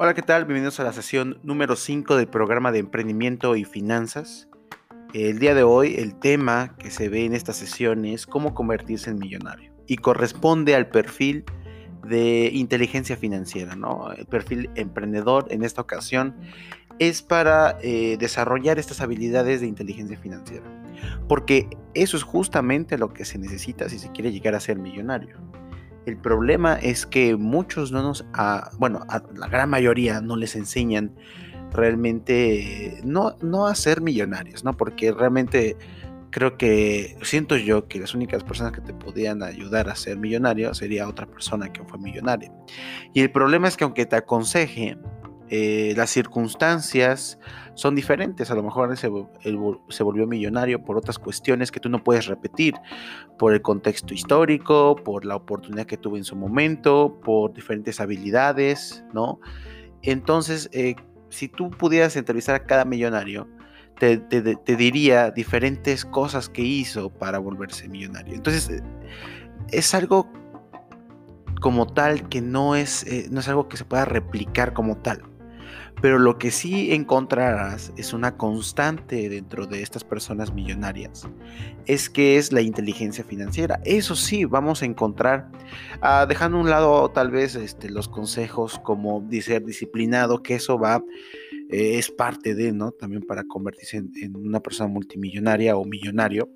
Hola, ¿qué tal? Bienvenidos a la sesión número 5 del programa de emprendimiento y finanzas. El día de hoy el tema que se ve en esta sesión es cómo convertirse en millonario y corresponde al perfil de inteligencia financiera, ¿no? El perfil emprendedor en esta ocasión es para eh, desarrollar estas habilidades de inteligencia financiera, porque eso es justamente lo que se necesita si se quiere llegar a ser millonario. El problema es que muchos no nos, bueno, a la gran mayoría no les enseñan realmente no, no a ser millonarios, ¿no? Porque realmente creo que siento yo que las únicas personas que te podían ayudar a ser millonario sería otra persona que fue millonaria. Y el problema es que aunque te aconseje, eh, las circunstancias son diferentes. A lo mejor se, se, volvió millonario por otras cuestiones que tú no puedes repetir, por el contexto histórico, por la oportunidad que tuvo en su momento, por diferentes habilidades, ¿no? Entonces, eh, si tú pudieras entrevistar a cada millonario, te, diría diferentes cosas que hizo para volverse millonario. Entonces, eh, es algo como tal que no es, no es algo que se pueda replicar como tal. Pero lo que sí encontrarás es una constante dentro de estas personas millonarias, es que es la inteligencia financiera. Eso sí, vamos a encontrar, ah, dejando a un lado tal vez este, los consejos como ser disciplinado, que eso va, eh, es parte de, ¿no? También para convertirse en una persona multimillonaria o millonario.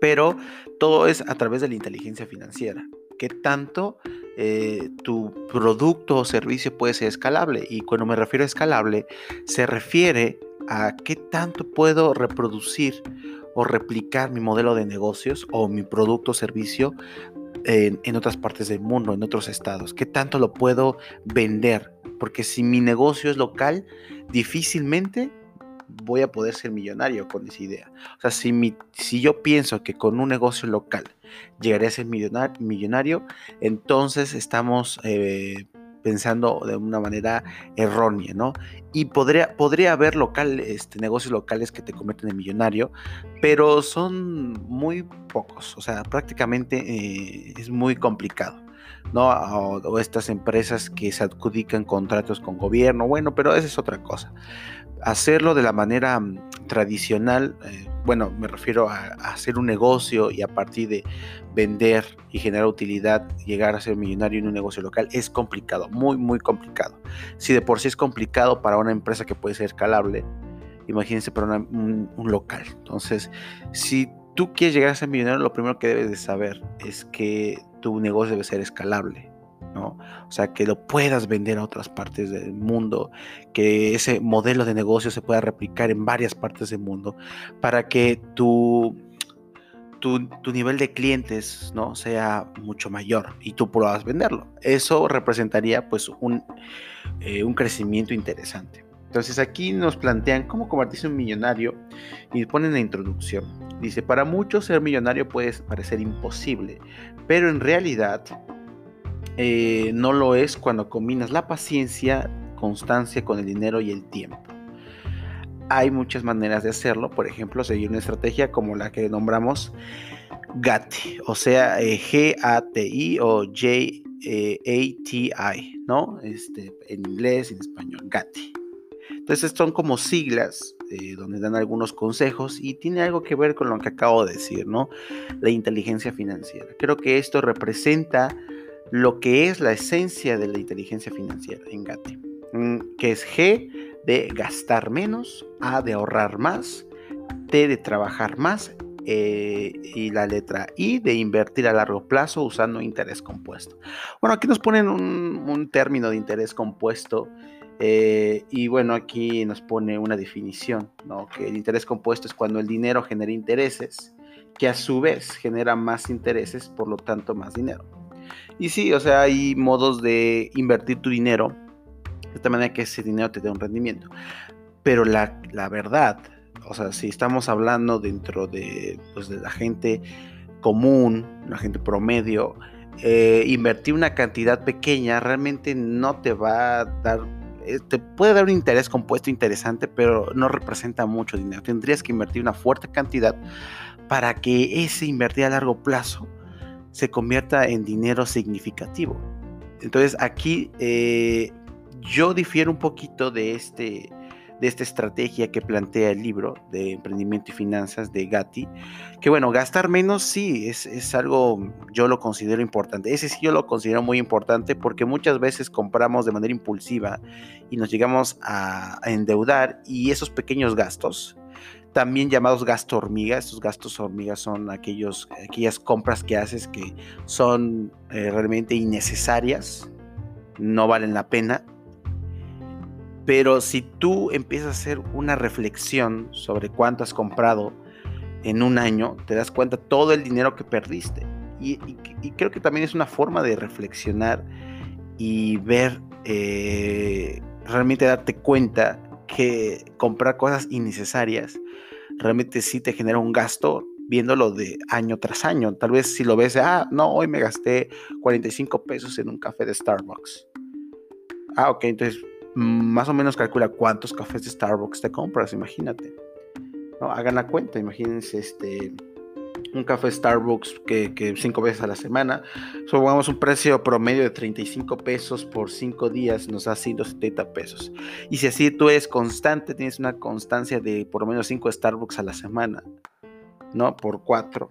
Pero todo es a través de la inteligencia financiera. ¿Qué tanto eh, tu producto o servicio puede ser escalable. Y cuando me refiero a escalable, se refiere a qué tanto puedo reproducir o replicar mi modelo de negocios o mi producto o servicio en, en, otras partes del mundo, en otros estados. ¿Qué tanto lo puedo vender? Porque si mi negocio es local, difícilmente voy a poder ser millonario con esa idea. O sea, si, mi, si yo pienso que con un negocio local llegaré a ser millonario, entonces estamos eh, pensando de una manera errónea, ¿no? Y podría, podría haber local, este, negocios locales que te convierten en millonario, pero son muy pocos, o sea, prácticamente eh, es muy complicado. ¿no? O, estas empresas que se adjudican contratos con gobierno, bueno, pero esa es otra cosa hacerlo de la manera mm, tradicional, eh, bueno, me refiero a, hacer un negocio y a partir de vender y generar utilidad, llegar a ser millonario en un negocio local, es complicado, muy, muy complicado. Si de por sí es complicado para una empresa que puede ser escalable, imagínense para un, un local. Entonces, si tú quieres llegar a ser millonario, lo primero que debes de saber es que tu negocio debe ser escalable o sea, que lo puedas vender a otras partes del mundo, que ese modelo de negocio se pueda replicar en varias partes del mundo, para que tu, tu, nivel de clientes, ¿no? Sea mucho mayor y tú puedas venderlo. Eso representaría, pues, un, eh, un crecimiento interesante. Entonces aquí nos plantean cómo convertirse en un millonario y ponen la introducción. Dice, para muchos ser millonario puede parecer imposible, pero en realidad eh, no lo es cuando combinas la paciencia, constancia con el dinero y el tiempo. Hay muchas maneras de hacerlo, por ejemplo, seguir una estrategia como la que nombramos GATI, o sea, eh, G-A-T-I o J-A-T-I, ¿no? Este, en inglés en español, GATI. Entonces son como siglas eh, donde dan algunos consejos y tiene algo que ver con lo que acabo de decir, ¿no? La inteligencia financiera. Creo que esto representa lo que es la esencia de la inteligencia financiera en GATE, mm, que es G de gastar menos, A de ahorrar más, T de trabajar más eh, y la letra I de invertir a largo plazo usando interés compuesto. Bueno, aquí nos ponen un, término de interés compuesto eh, y bueno, aquí nos pone una definición, que el interés compuesto es cuando el dinero genera intereses que a su vez genera más intereses, por lo tanto más dinero. Y sí, o sea, hay modos de invertir tu dinero de esta manera que ese dinero te dé un rendimiento. Pero la, verdad, o sea, si estamos hablando dentro de, pues, de la gente común, la gente promedio, eh, invertir una cantidad pequeña realmente no te va a dar, eh, te puede dar un interés compuesto interesante, pero no representa mucho dinero. Tendrías que invertir una fuerte cantidad para que ese invertir a largo plazo se convierta en dinero significativo. Entonces aquí eh, yo difiero un poquito de este de esta estrategia que plantea el libro de emprendimiento y finanzas de Gatti, que bueno, gastar menos sí, es, algo, yo lo considero importante. Ese sí yo lo considero muy importante porque muchas veces compramos de manera impulsiva y nos llegamos a, endeudar y esos pequeños gastos, también llamados gasto hormiga. Estos gastos hormigas son aquellos, aquellas compras que haces que son eh, realmente innecesarias, no valen la pena pero si tú empiezas a hacer una reflexión sobre cuánto has comprado en un año, te das cuenta todo el dinero que perdiste. Y, creo que también es una forma de reflexionar y ver, eh, realmente darte cuenta que comprar cosas innecesarias realmente sí te genera un gasto viéndolo de año tras año. Tal vez si lo ves, ah, no, hoy me gasté 45 pesos en un café de Starbucks. Ah, ok, entonces más o menos calcula cuántos cafés de Starbucks te compras, imagínate. ¿no? Hagan la cuenta, imagínense este, un café Starbucks que, cinco veces a la semana. Supongamos un precio promedio de 35 pesos por cinco días, nos da 170 pesos. Y si así tú eres constante, tienes una constancia de por lo menos 5 Starbucks a la semana, ¿no? Por 4,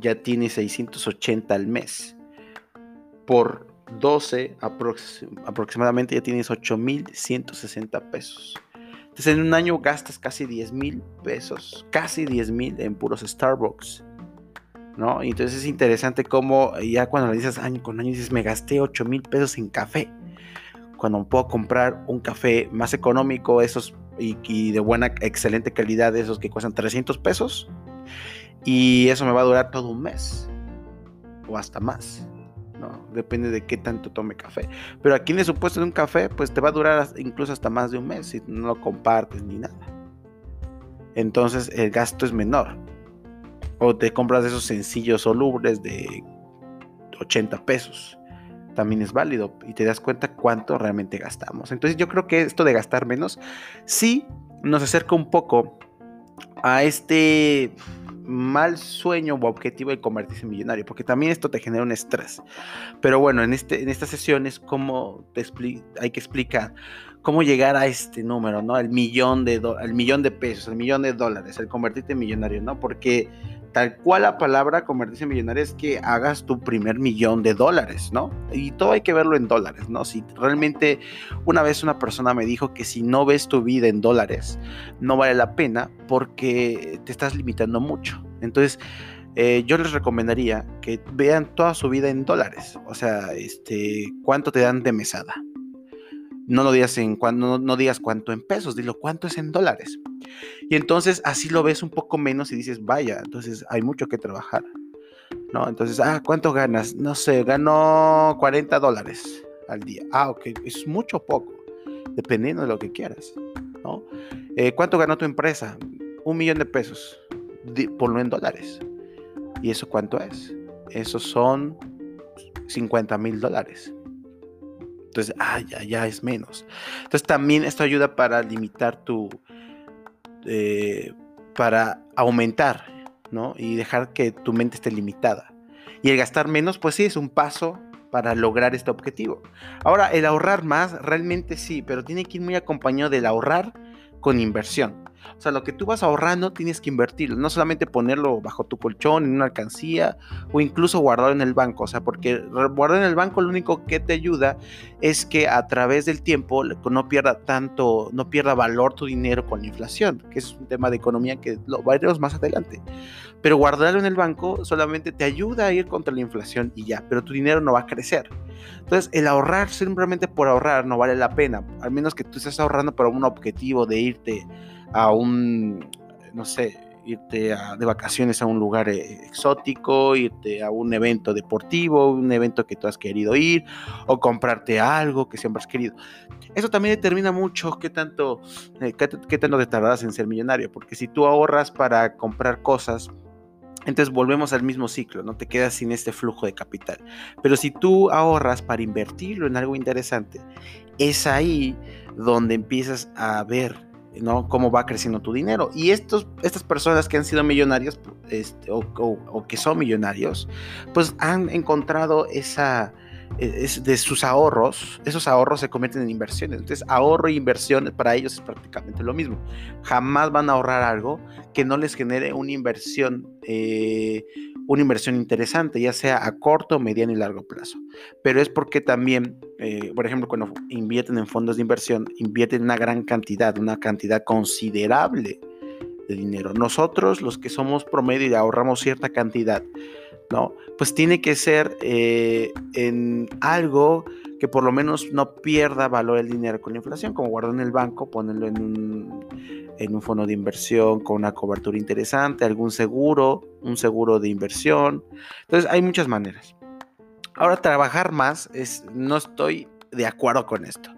ya tienes 680 al mes. Por 12 aproximadamente ya tienes 8.160 pesos. Entonces en un año gastas casi 10 mil pesos, casi 10 mil en puros Starbucks. ¿No? Y entonces es interesante cómo ya cuando le dices año con año dices, me gasté 8 mil pesos en café. Cuando puedo comprar un café más económico, esos y, y, de buena, excelente calidad, esos que cuestan 300 pesos. Y eso me va a durar todo un mes. O hasta más. Depende de qué tanto tome café. Pero aquí en el supuesto de un café, pues te va a durar incluso hasta más de un mes si no lo compartes ni nada. Entonces el gasto es menor. O te compras esos sencillos solubles de 80 pesos. También es válido y te das cuenta cuánto realmente gastamos. Entonces yo creo que esto de gastar menos sí nos acerca un poco a este mal sueño o objetivo de convertirse en millonario, porque también esto te genera un estrés. Pero bueno, en, este, en estas sesiones, ¿cómo te hay que explicar cómo llegar a este número, ¿no? El millón de, el millón de pesos, el millón de dólares, el convertirte en millonario, ¿no? Porque tal cual la palabra convertirse en millonario es que hagas tu primer millón de dólares, ¿no? Y todo hay que verlo en dólares, ¿no? Si realmente una vez una persona me dijo que si no ves tu vida en dólares, no vale la pena porque te estás limitando mucho. Entonces, eh, yo les recomendaría que vean toda su vida en dólares, o sea, este, cuánto te dan de mesada. No lo digas en no, no digas cuánto en pesos, dilo cuánto es en dólares. Y entonces así lo ves un poco menos y dices, vaya, entonces hay mucho que trabajar. ¿No? Entonces, ah, ¿cuánto ganas? No sé, gano 40 dólares al día. Ah, ok, es mucho o poco, dependiendo de lo que quieras. ¿no? Eh, ¿Cuánto ganó tu empresa? Un millón de pesos, por lo en dólares. ¿Y eso cuánto es? Eso son 50 mil dólares. Entonces, ah, ya, ya es menos. Entonces también esto ayuda para limitar tu, eh, para aumentar, ¿no? Y dejar que tu mente esté limitada. Y el gastar menos, pues sí, es un paso para lograr este objetivo. Ahora, el ahorrar más, realmente sí, pero tiene que ir muy acompañado del ahorrar con inversión. O sea, lo que tú vas ahorrando tienes que invertirlo, no solamente ponerlo bajo tu colchón, en una alcancía o incluso guardarlo en el banco. O sea, porque guardar en el banco lo único que te ayuda es que a través del tiempo no pierda tanto, no pierda valor tu dinero con la inflación, que es un tema de economía que lo veremos más adelante. Pero guardarlo en el banco solamente te ayuda a ir contra la inflación y ya, pero tu dinero no va a crecer. Entonces, el ahorrar simplemente por ahorrar no vale la pena, al menos que tú estés ahorrando para un objetivo de irte a un, no sé, irte de vacaciones a un lugar eh, exótico, irte a un evento deportivo, un evento que tú has querido ir, o comprarte algo que siempre has querido. Eso también determina mucho qué tanto, eh, qué, qué, tanto te tardas en ser millonario, porque si tú ahorras para comprar cosas, entonces volvemos al mismo ciclo, no te quedas sin este flujo de capital. Pero si tú ahorras para invertirlo en algo interesante, es ahí donde empiezas a ver ¿no? Cómo va creciendo tu dinero. Y estos, estas personas que han sido millonarios este, o, que son millonarios, pues han encontrado esa, eh, de sus ahorros, esos ahorros se convierten en inversiones. Entonces, ahorro e inversión para ellos es prácticamente lo mismo. Jamás van a ahorrar algo que no les genere una inversión, eh, una inversión interesante, ya sea a corto, mediano y largo plazo. Pero es porque también, eh, por ejemplo, cuando invierten en fondos de inversión, invierten una gran cantidad, una cantidad considerable de dinero. Nosotros, los que somos promedio y ahorramos cierta cantidad, ¿no? Pues tiene que ser eh, en algo que por lo menos no pierda valor el dinero con la inflación, como guardar en el banco, ponerlo en un, fondo de inversión con una cobertura interesante, algún seguro, un seguro de inversión. Entonces hay muchas maneras. Ahora trabajar más es, no estoy de acuerdo con esto.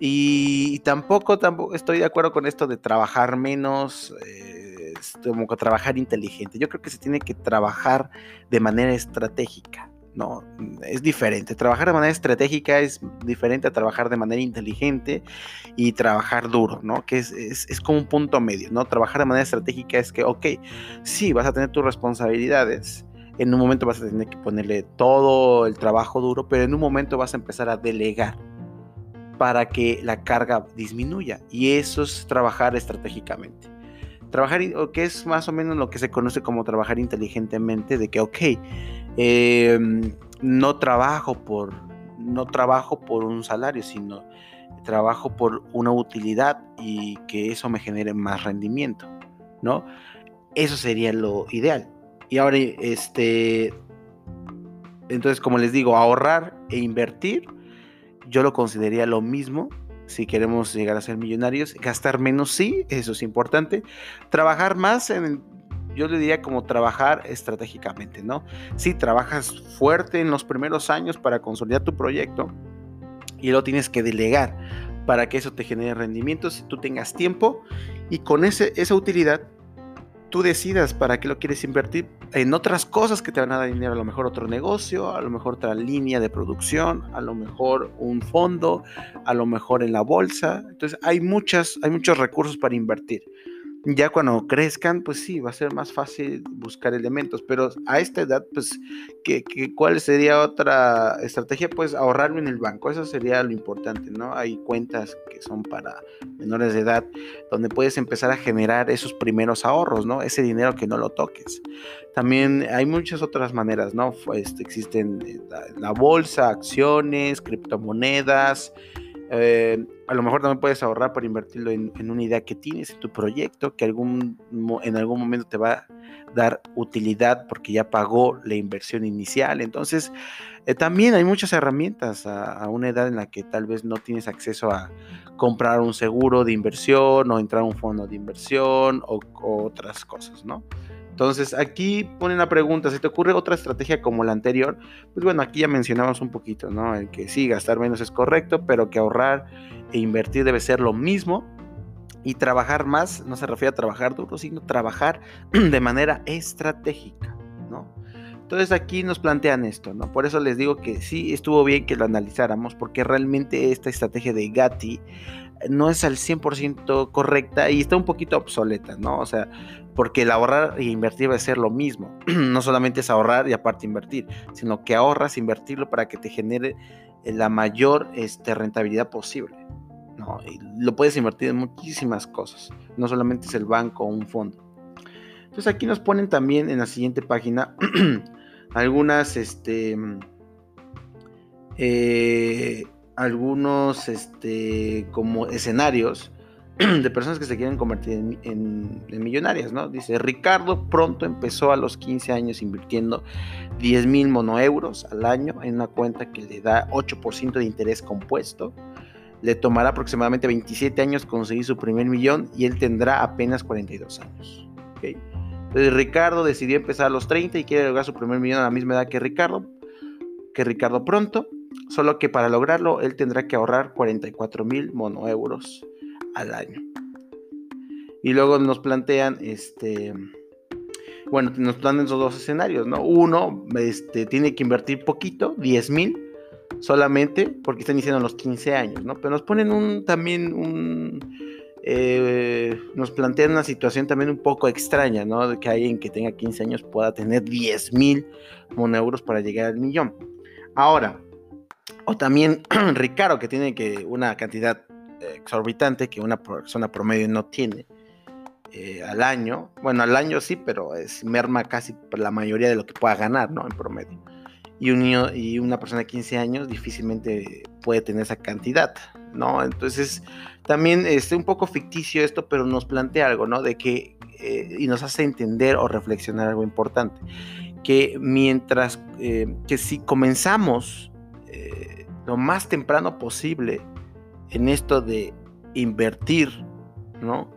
Y, tampoco, tampoco estoy de acuerdo con esto de trabajar menos. Eh, como que trabajar inteligente. Yo creo que se tiene que trabajar de manera estratégica. No, es diferente. Trabajar de manera estratégica es diferente a trabajar de manera inteligente y trabajar duro, ¿no? Que es, es, como un punto medio, ¿no? Trabajar de manera estratégica es que, ok, sí, vas a tener tus responsabilidades. En un momento vas a tener que ponerle todo el trabajo duro, pero en un momento vas a empezar a delegar para que la carga disminuya. Y eso es trabajar estratégicamente. Trabajar, que es más o menos lo que se conoce como trabajar inteligentemente, de que, ok, em, no trabajo por, no trabajo por un salario, sino trabajo por una utilidad y que eso me genere más rendimiento, ¿no? Eso sería lo ideal. Y ahora, este, entonces, como les digo, ahorrar e invertir, yo lo consideraría lo mismo si queremos llegar a ser millonarios. Gastar menos, sí, eso es importante. Trabajar más en, yo le diría como trabajar estratégicamente, ¿no? Si trabajas fuerte en los primeros años para consolidar tu proyecto y lo tienes que delegar para que eso te genere rendimientos, si tú tengas tiempo y con ese, esa utilidad tú decidas para qué lo quieres invertir en otras cosas que te van a dar dinero, a lo mejor otro negocio, a lo mejor otra línea de producción, a lo mejor un fondo, a lo mejor en la bolsa. Entonces hay muchas, hay muchos recursos para invertir. Ya cuando crezcan, pues sí, va a ser más fácil buscar elementos, pero a esta edad, pues, ¿qué, cuál sería otra estrategia? Pues ahorrarlo en el banco, eso sería lo importante, ¿no? Hay cuentas que son para menores de edad, donde puedes empezar a generar esos primeros ahorros, ¿no? Ese dinero que no lo toques. También hay muchas otras maneras, ¿no? Pues, existen eh, la bolsa, acciones, criptomonedas, eh, a lo mejor también puedes ahorrar para invertirlo en, una idea que tienes, en tu proyecto, que en algún momento te va a dar utilidad porque ya pagó la inversión inicial. Entonces, eh, también hay muchas herramientas a, una edad en la que tal vez no tienes acceso a comprar un seguro de inversión o entrar a un fondo de inversión o, o otras cosas, ¿no? Entonces, aquí pone una pregunta, ¿se te ocurre otra estrategia como la anterior? Pues bueno, aquí ya mencionamos un poquito, ¿no? El que sí, gastar menos es correcto, pero que ahorrar e invertir debe ser lo mismo. Y trabajar más no se refiere a trabajar duro, sino trabajar de manera estratégica, ¿no? Entonces aquí nos plantean esto, ¿no? Por eso les digo que sí estuvo bien que lo analizáramos, porque realmente esta estrategia de Gatti no es al 100% correcta y está un poquito obsoleta, ¿no? O sea, porque el ahorrar e invertir va a ser lo mismo. no solamente es ahorrar y aparte invertir, sino que ahorras, invertirlo para que te genere eh, la mayor este, rentabilidad posible. ¿no? Y lo puedes invertir en muchísimas cosas, no solamente es el banco o un fondo. Entonces aquí nos ponen también en la siguiente página algunas, este, eh, algunos, este, como escenarios de personas que se quieren convertir en, millonarias, ¿no? Dice, Ricardo pronto empezó a los 15 años invirtiendo 10 mil monoeuros al año en una cuenta que le da 8% de interés compuesto. Le tomará aproximadamente 27 años conseguir su primer millón y él tendrá apenas 42 años. Entonces Ricardo decidió empezar a los 30 y quiere lograr su primer millón a la misma edad que Ricardo, que Ricardo pronto, solo que para lograrlo él tendrá que ahorrar 44 mil monoeuros al año. Y luego nos plantean, este, bueno, nos plantean esos dos escenarios, ¿no? Uno, este, tiene que invertir poquito, 10 mil, solamente porque están iniciando los 15 años, ¿no? Pero nos ponen un, también un, eh, nos plantean una situación también un poco extraña, ¿no? De que alguien que tenga 15 años pueda tener 10 mil euros para llegar al millón. Ahora, O también Ricardo, que tiene que una cantidad exorbitante que una persona promedio no tiene eh, al año. Bueno, al año sí, pero es merma casi la mayoría de lo que pueda ganar, ¿no? En promedio. Y, un niño, y una persona de 15 años difícilmente puede tener esa cantidad, ¿no? Entonces, también es un poco ficticio esto, pero nos plantea algo, ¿no? De que, eh, y nos hace entender o reflexionar algo importante, que mientras eh, que si comenzamos lo más temprano posible en esto de invertir, ¿no?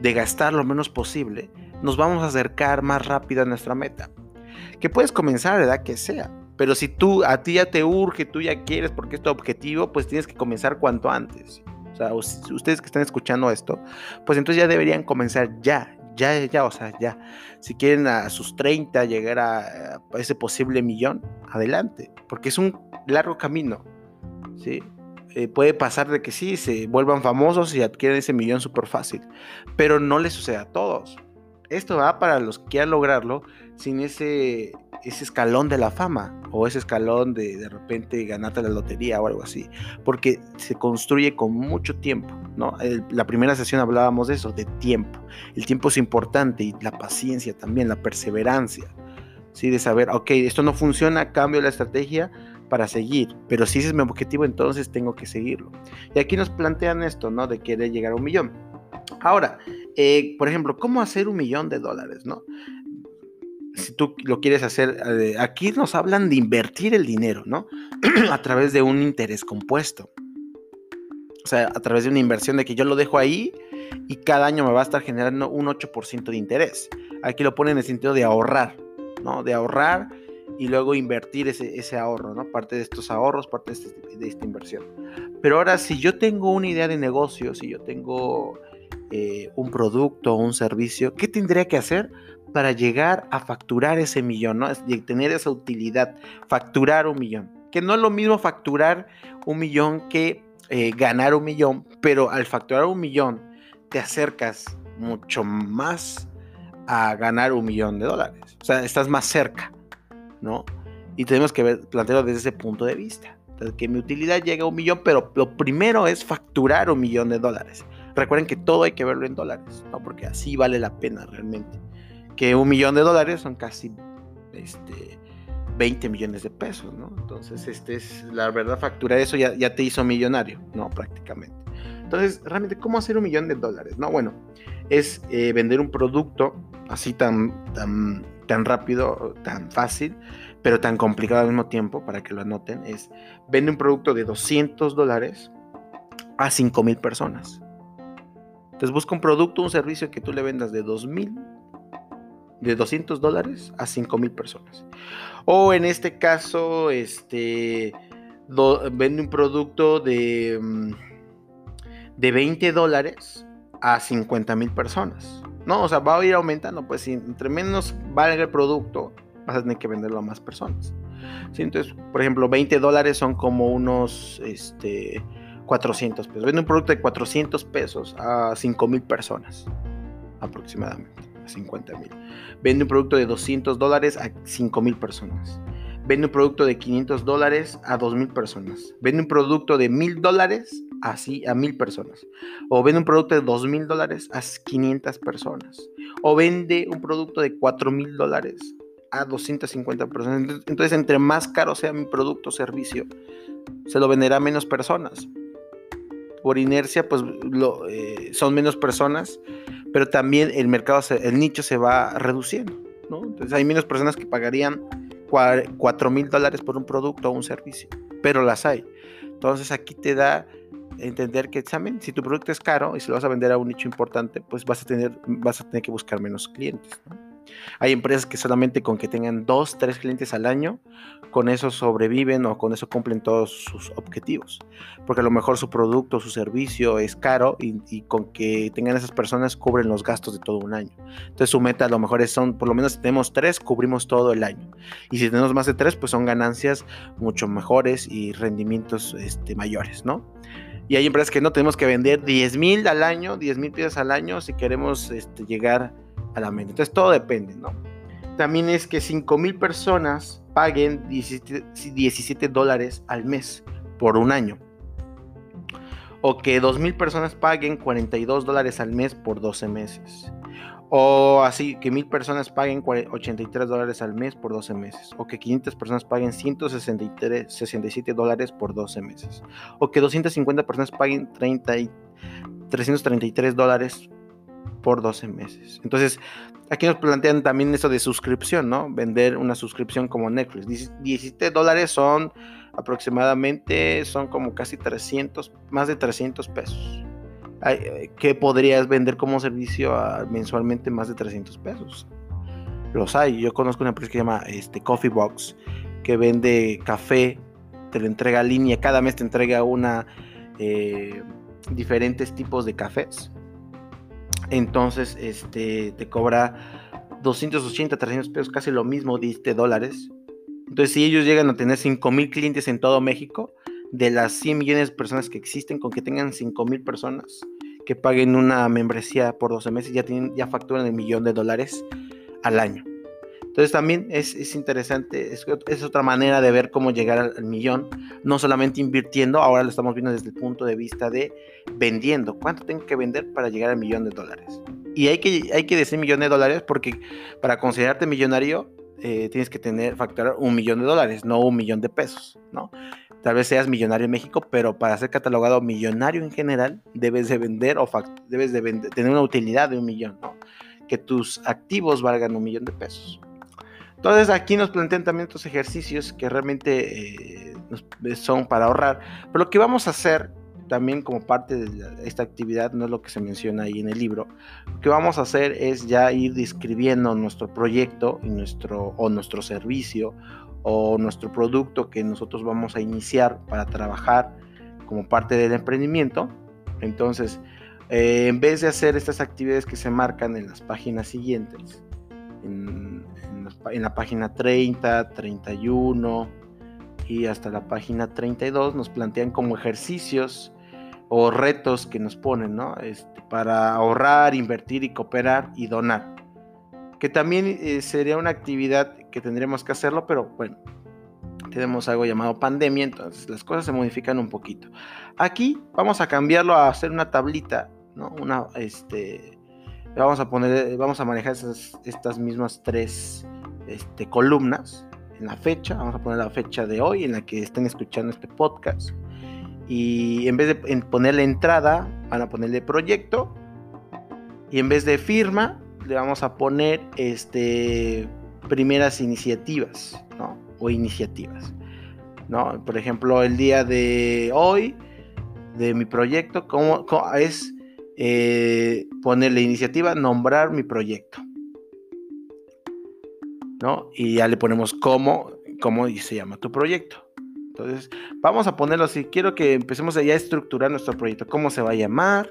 De gastar lo menos posible, nos vamos a acercar más rápido a nuestra meta. Que puedes comenzar a la edad que sea, pero si tú a ti ya te urge, tú ya quieres porque es tu objetivo, pues tienes que comenzar cuanto antes. O sea, ustedes que están escuchando esto, pues entonces ya deberían comenzar ya, ya, ya, o sea, ya. Si quieren a sus 30 llegar a, ese posible millón, adelante, porque es un largo camino, ¿sí? Eh, puede pasar de que sí, se vuelvan famosos y adquieren ese millón súper fácil, pero no le sucede a todos. Esto va para los que quieran lograrlo sin ese, ese escalón de la fama o ese escalón de de repente ganarte la lotería o algo así, porque se construye con mucho tiempo, ¿no? la primera sesión hablábamos de eso, de tiempo. El tiempo es importante y la paciencia también, la perseverancia, ¿sí? De saber, ok, esto no funciona, cambio la estrategia, para seguir, pero si ese es mi objetivo, entonces tengo que seguirlo. Y aquí nos plantean esto, ¿no? De querer llegar a un millón. Ahora, eh, por ejemplo, ¿cómo hacer un millón de dólares, ¿no? Si tú lo quieres hacer, eh, aquí nos hablan de invertir el dinero, ¿no? a través de un interés compuesto. O sea, a través de una inversión de que yo lo dejo ahí y cada año me va a estar generando un 8% de interés. Aquí lo ponen en el sentido de ahorrar, ¿no? De ahorrar y luego invertir ese, ahorro, ¿no? Parte de estos ahorros, parte de, este, esta inversión. Pero ahora, si yo tengo una idea de negocio, si yo tengo eh, un producto o un servicio, ¿qué tendría que hacer para llegar a facturar ese millón, ¿no? Y tener esa utilidad, facturar un millón. Que no es lo mismo facturar un millón que eh, ganar un millón, pero al facturar un millón te acercas mucho más a ganar un millón de dólares. O sea, estás más cerca. ¿no? Y tenemos que ver, plantearlo desde ese punto de vista. que mi utilidad llega a un millón, pero lo primero es facturar un millón de dólares. Recuerden que todo hay que verlo en dólares, ¿no? Porque así vale la pena realmente. Que un millón de dólares son casi este, 20 millones de pesos, ¿no? Entonces, este es, la verdad, facturar eso ya, ya te hizo millonario, ¿no? Prácticamente. Entonces, realmente, ¿cómo hacer un millón de dólares? No, bueno, es eh, vender un producto así tan, tan tan rápido, tan fácil, pero tan complicado al mismo tiempo, para que lo anoten, es vende un producto de 200 dólares a 5 mil personas. Entonces busca un producto, un servicio que tú le vendas de 2 mil, de 200 dólares a 5 mil personas. O en este caso, este, vende un producto de, mm, de 20 dólares a 50 mil personas. No, o sea, va a ir aumentando, pues si entre menos valga el producto, vas a tener que venderlo a más personas. ¿Sí? Entonces, por ejemplo, 20 dólares son como unos este, 400 pesos. Vende un producto de 400 pesos a 5 mil personas, aproximadamente, 50 mil. Vende un producto de 200 dólares a 5 mil personas. Vende un producto de 500 dólares a 2 mil personas. Vende un producto de 1000 dólares a mil personas. O vende un producto de dos mil dólares a 500 personas. O vende un producto de cuatro mil dólares a 250 personas. Entonces, entre más caro sea mi producto o servicio, se lo venderá a menos personas. Por inercia, pues eh, son menos personas, pero también el mercado, el nicho se va reduciendo. Entonces, hay menos personas que pagarían 4 mil dólares por un producto o un servicio, pero las hay. Entonces, aquí te da entender que también si tu producto es caro y si lo vas a vender a un nicho importante, pues vas a tener, vas a tener que buscar menos clientes. Hay empresas que solamente con que tengan dos, tres clientes al año, con eso sobreviven o con eso cumplen todos sus objetivos. Porque a lo mejor su producto, su servicio es caro y, con que tengan esas personas cubren los gastos de todo un año. Entonces su meta a lo mejor es son, por lo menos si tenemos tres, cubrimos todo el año. Y si tenemos más de tres, pues son ganancias mucho mejores y rendimientos este, mayores, ¿no? Y hay empresas que no tenemos que vender 10 mil al año, 10 mil piezas al año si queremos este, llegar a la meta. Entonces todo depende, ¿no? También es que 5 mil personas paguen 17, 17 dólares al mes por un año. O que 2.000 personas paguen 42 dólares al mes por 12 meses. O así, que 1.000 personas paguen 83 dólares al mes por 12 meses. O que 500 personas paguen 167 dólares por 12 meses. O que 250 personas paguen 30 333 dólares por 12 meses. Entonces, aquí nos plantean también eso de suscripción, ¿no? Vender una suscripción como Netflix. 17 dólares son aproximadamente, son como casi 300, más de 300 pesos. ¿Qué podrías vender como servicio mensualmente más de 300 pesos? Los hay. Yo conozco una empresa que se llama este, Coffee Box, que vende café, te lo entrega a línea, cada mes te entrega una... Eh, diferentes tipos de cafés entonces, este, te cobra 280, 300 pesos, casi lo mismo, diste dólares. Entonces, si ellos llegan a tener 5 mil clientes en todo México, de las 100 millones de personas que existen, con que tengan 5 mil personas que paguen una membresía por 12 meses, ya, tienen, ya facturan el millón de dólares al año. Entonces también es, interesante, es, otra manera de ver cómo llegar al, millón, no solamente invirtiendo, ahora lo estamos viendo desde el punto de vista de vendiendo, cuánto tengo que vender para llegar al millón de dólares. Y hay que, decir millón de dólares porque para considerarte millonario eh, tienes que tener, facturar un millón de dólares, no un millón de pesos, ¿no? Tal vez seas millonario en México, pero para ser catalogado millonario en general, debes de vender o debes de tener una utilidad de un millón. Que tus activos valgan un millón de pesos. Entonces aquí nos plantean también estos ejercicios que realmente eh, son para ahorrar. Pero lo que vamos a hacer también como parte de esta actividad, no es lo que se menciona ahí en el libro, lo que vamos a hacer es ya ir describiendo nuestro proyecto y nuestro, o nuestro servicio o nuestro producto que nosotros vamos a iniciar para trabajar como parte del emprendimiento. Entonces, eh, en vez de hacer estas actividades que se marcan en las páginas siguientes, en, en la página 30, 31 y hasta la página 32 nos plantean como ejercicios o retos que nos ponen, ¿no? Este, para ahorrar, invertir y cooperar y donar. Que también eh, sería una actividad que tendríamos que hacerlo, pero bueno, tenemos algo llamado pandemia, entonces las cosas se modifican un poquito. Aquí vamos a cambiarlo a hacer una tablita, ¿no? Una, este, vamos a poner, vamos a manejar estas mismas tres este, columnas en la fecha, vamos a poner la fecha de hoy en la que estén escuchando este podcast. Y en vez de ponerle entrada, van a ponerle proyecto. Y en vez de firma, le vamos a poner este, primeras iniciativas, ¿no? O iniciativas. ¿no? Por ejemplo, el día de hoy, de mi proyecto, ¿cómo, es eh, ponerle iniciativa, nombrar mi proyecto? ¿No? Y ya le ponemos cómo, cómo se llama tu proyecto. Entonces, vamos a ponerlo así. Quiero que empecemos ya a estructurar nuestro proyecto. ¿Cómo se va a llamar?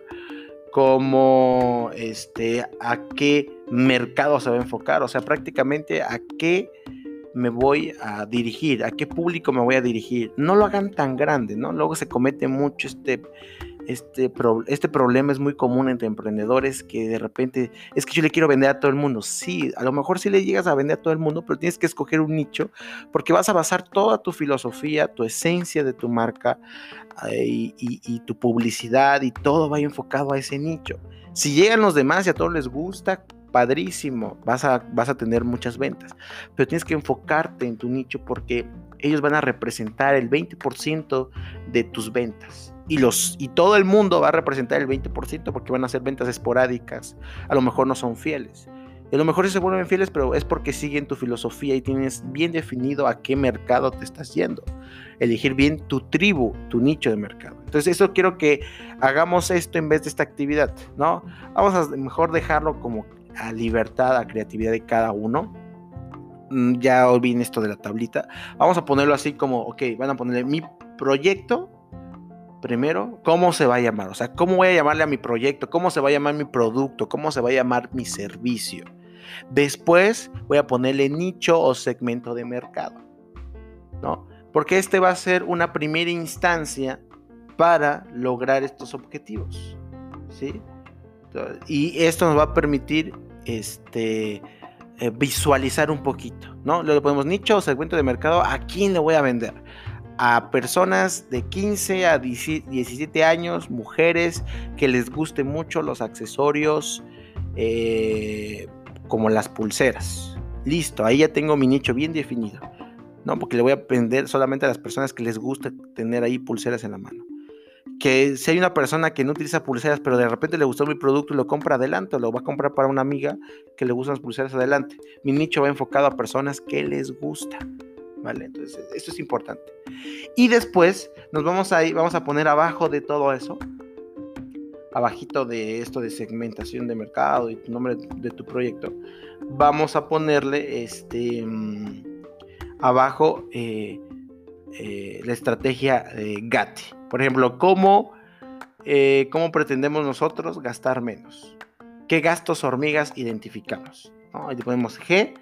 ¿Cómo, este, a qué mercado se va a enfocar? O sea, prácticamente a qué me voy a dirigir, a qué público me voy a dirigir. No lo hagan tan grande, ¿no? Luego se comete mucho este, este, este problema es muy común entre emprendedores que de repente es que yo le quiero vender a todo el mundo. Sí, a lo mejor sí le llegas a vender a todo el mundo, pero tienes que escoger un nicho porque vas a basar toda tu filosofía, tu esencia de tu marca eh, y, tu publicidad y todo va enfocado a ese nicho. Si llegan los demás y a todos les gusta, padrísimo, vas a, vas a tener muchas ventas, pero tienes que enfocarte en tu nicho porque ellos van a representar el 20% de tus ventas y, los, y todo el mundo va a representar el 20% porque van a ser ventas esporádicas. A lo mejor no son fieles. A lo mejor sí se vuelven fieles, pero es porque siguen tu filosofía y tienes bien definido a qué mercado te estás yendo. Elegir bien tu tribu, tu nicho de mercado. Entonces, eso quiero que hagamos esto en vez de esta actividad, ¿no? Vamos a mejor dejarlo como a libertad, a creatividad de cada uno. Mm, ya olviden esto de la tablita. Vamos a ponerlo así como, ok, van a ponerle mi proyecto primero, ¿cómo se va a llamar? O sea, ¿cómo voy a llamarle a mi proyecto? ¿Cómo se va a llamar mi producto? ¿Cómo se va a llamar mi servicio? Después voy a ponerle nicho o segmento de mercado, ¿no? Porque este va a ser una primera instancia para lograr estos objetivos, ¿sí? Y esto nos va a permitir este, eh, visualizar un poquito, ¿no? Le ponemos nicho o segmento de mercado, ¿a quién le voy a vender? a personas de 15 a 17 años, mujeres que les guste mucho los accesorios eh, como las pulseras. Listo, ahí ya tengo mi nicho bien definido. ¿no? Porque le voy a vender solamente a las personas que les gusta tener ahí pulseras en la mano. Que si hay una persona que no utiliza pulseras, pero de repente le gustó mi producto y lo compra adelante, o lo va a comprar para una amiga que le gustan las pulseras adelante. Mi nicho va enfocado a personas que les gusta. ¿Vale? Entonces, esto es importante. Y después nos vamos a vamos a poner abajo de todo eso, abajito de esto de segmentación de mercado y tu nombre de tu proyecto, vamos a ponerle este mm, abajo eh, eh, la estrategia GATI. Por ejemplo, ¿cómo, eh, ¿cómo pretendemos nosotros gastar menos? ¿Qué gastos hormigas identificamos? Ahí le ponemos G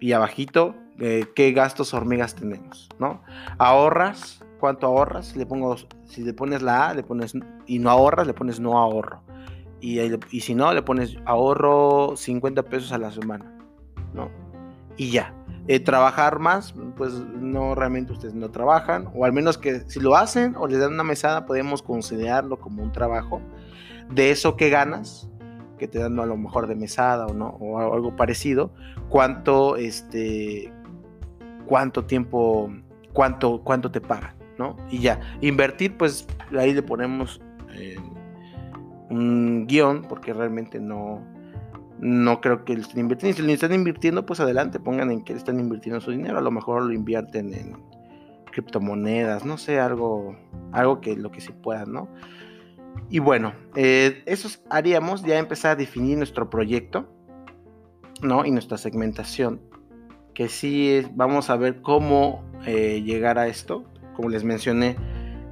y abajito qué gastos hormigas tenemos, ¿no? Ahorras, ¿cuánto ahorras? Le pongo, si le pones la A, le pones y no ahorras, le pones no ahorro. Y, y si no, le pones ahorro 50 pesos a la semana, ¿no? Y ya. Eh, trabajar más, pues no realmente ustedes no trabajan, o al menos que si lo hacen o les dan una mesada, podemos considerarlo como un trabajo. De eso que ganas, que te dan a lo mejor de mesada o no, o algo parecido, cuánto, este, cuánto tiempo, cuánto, cuánto te pagan, ¿no? Y ya, invertir, pues ahí le ponemos eh, un guion, porque realmente no, no creo que estén invirtiendo. Si le están invirtiendo, pues adelante, pongan en qué están invirtiendo su dinero. A lo mejor lo invierten en criptomonedas, no sé, algo, algo que lo que se pueda, ¿no? Y bueno, eh, eso haríamos ya empezar a definir nuestro proyecto, ¿no? Y nuestra segmentación que sí vamos a ver cómo eh, llegar a esto. Como les mencioné,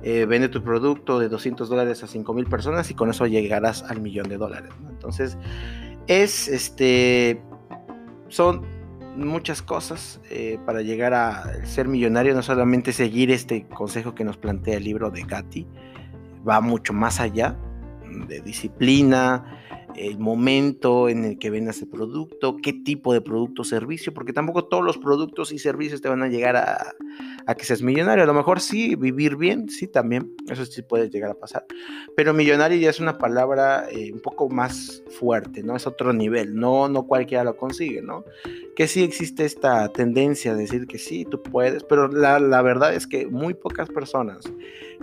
eh, vende tu producto de 200 dólares a 5 mil personas y con eso llegarás al millón de dólares. Entonces, es este. Son muchas cosas eh, para llegar a ser millonario, no solamente seguir este consejo que nos plantea el libro de Gatti, va mucho más allá de disciplina, el momento en el que vendas el producto, qué tipo de producto o servicio, porque tampoco todos los productos y servicios te van a llegar a, que seas millonario. A lo mejor sí, vivir bien, sí, también, eso sí puede llegar a pasar. Pero millonario ya es una palabra eh, un poco más fuerte, ¿no? Es otro nivel, no, no cualquiera lo consigue, ¿no? Que sí existe esta tendencia a decir que sí, tú puedes, pero la, la verdad es que muy pocas personas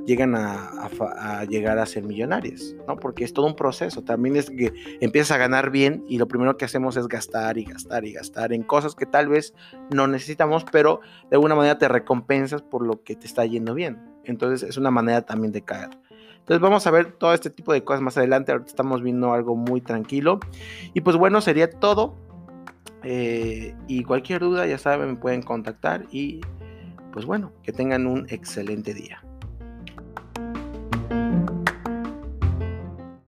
llegan a, llegar a ser millonarias, ¿no? Porque es todo un proceso. También es que empiezas a ganar bien y lo primero que hacemos es gastar y gastar y gastar en cosas que tal vez no necesitamos, pero de alguna manera te recompensas por lo que te está yendo bien. Entonces es una manera también de caer. Entonces vamos a ver todo este tipo de cosas más adelante. Ahorita estamos viendo algo muy tranquilo. Y pues bueno, sería todo. Eh, y cualquier duda, ya saben, me pueden contactar. Y pues bueno, que tengan un excelente día.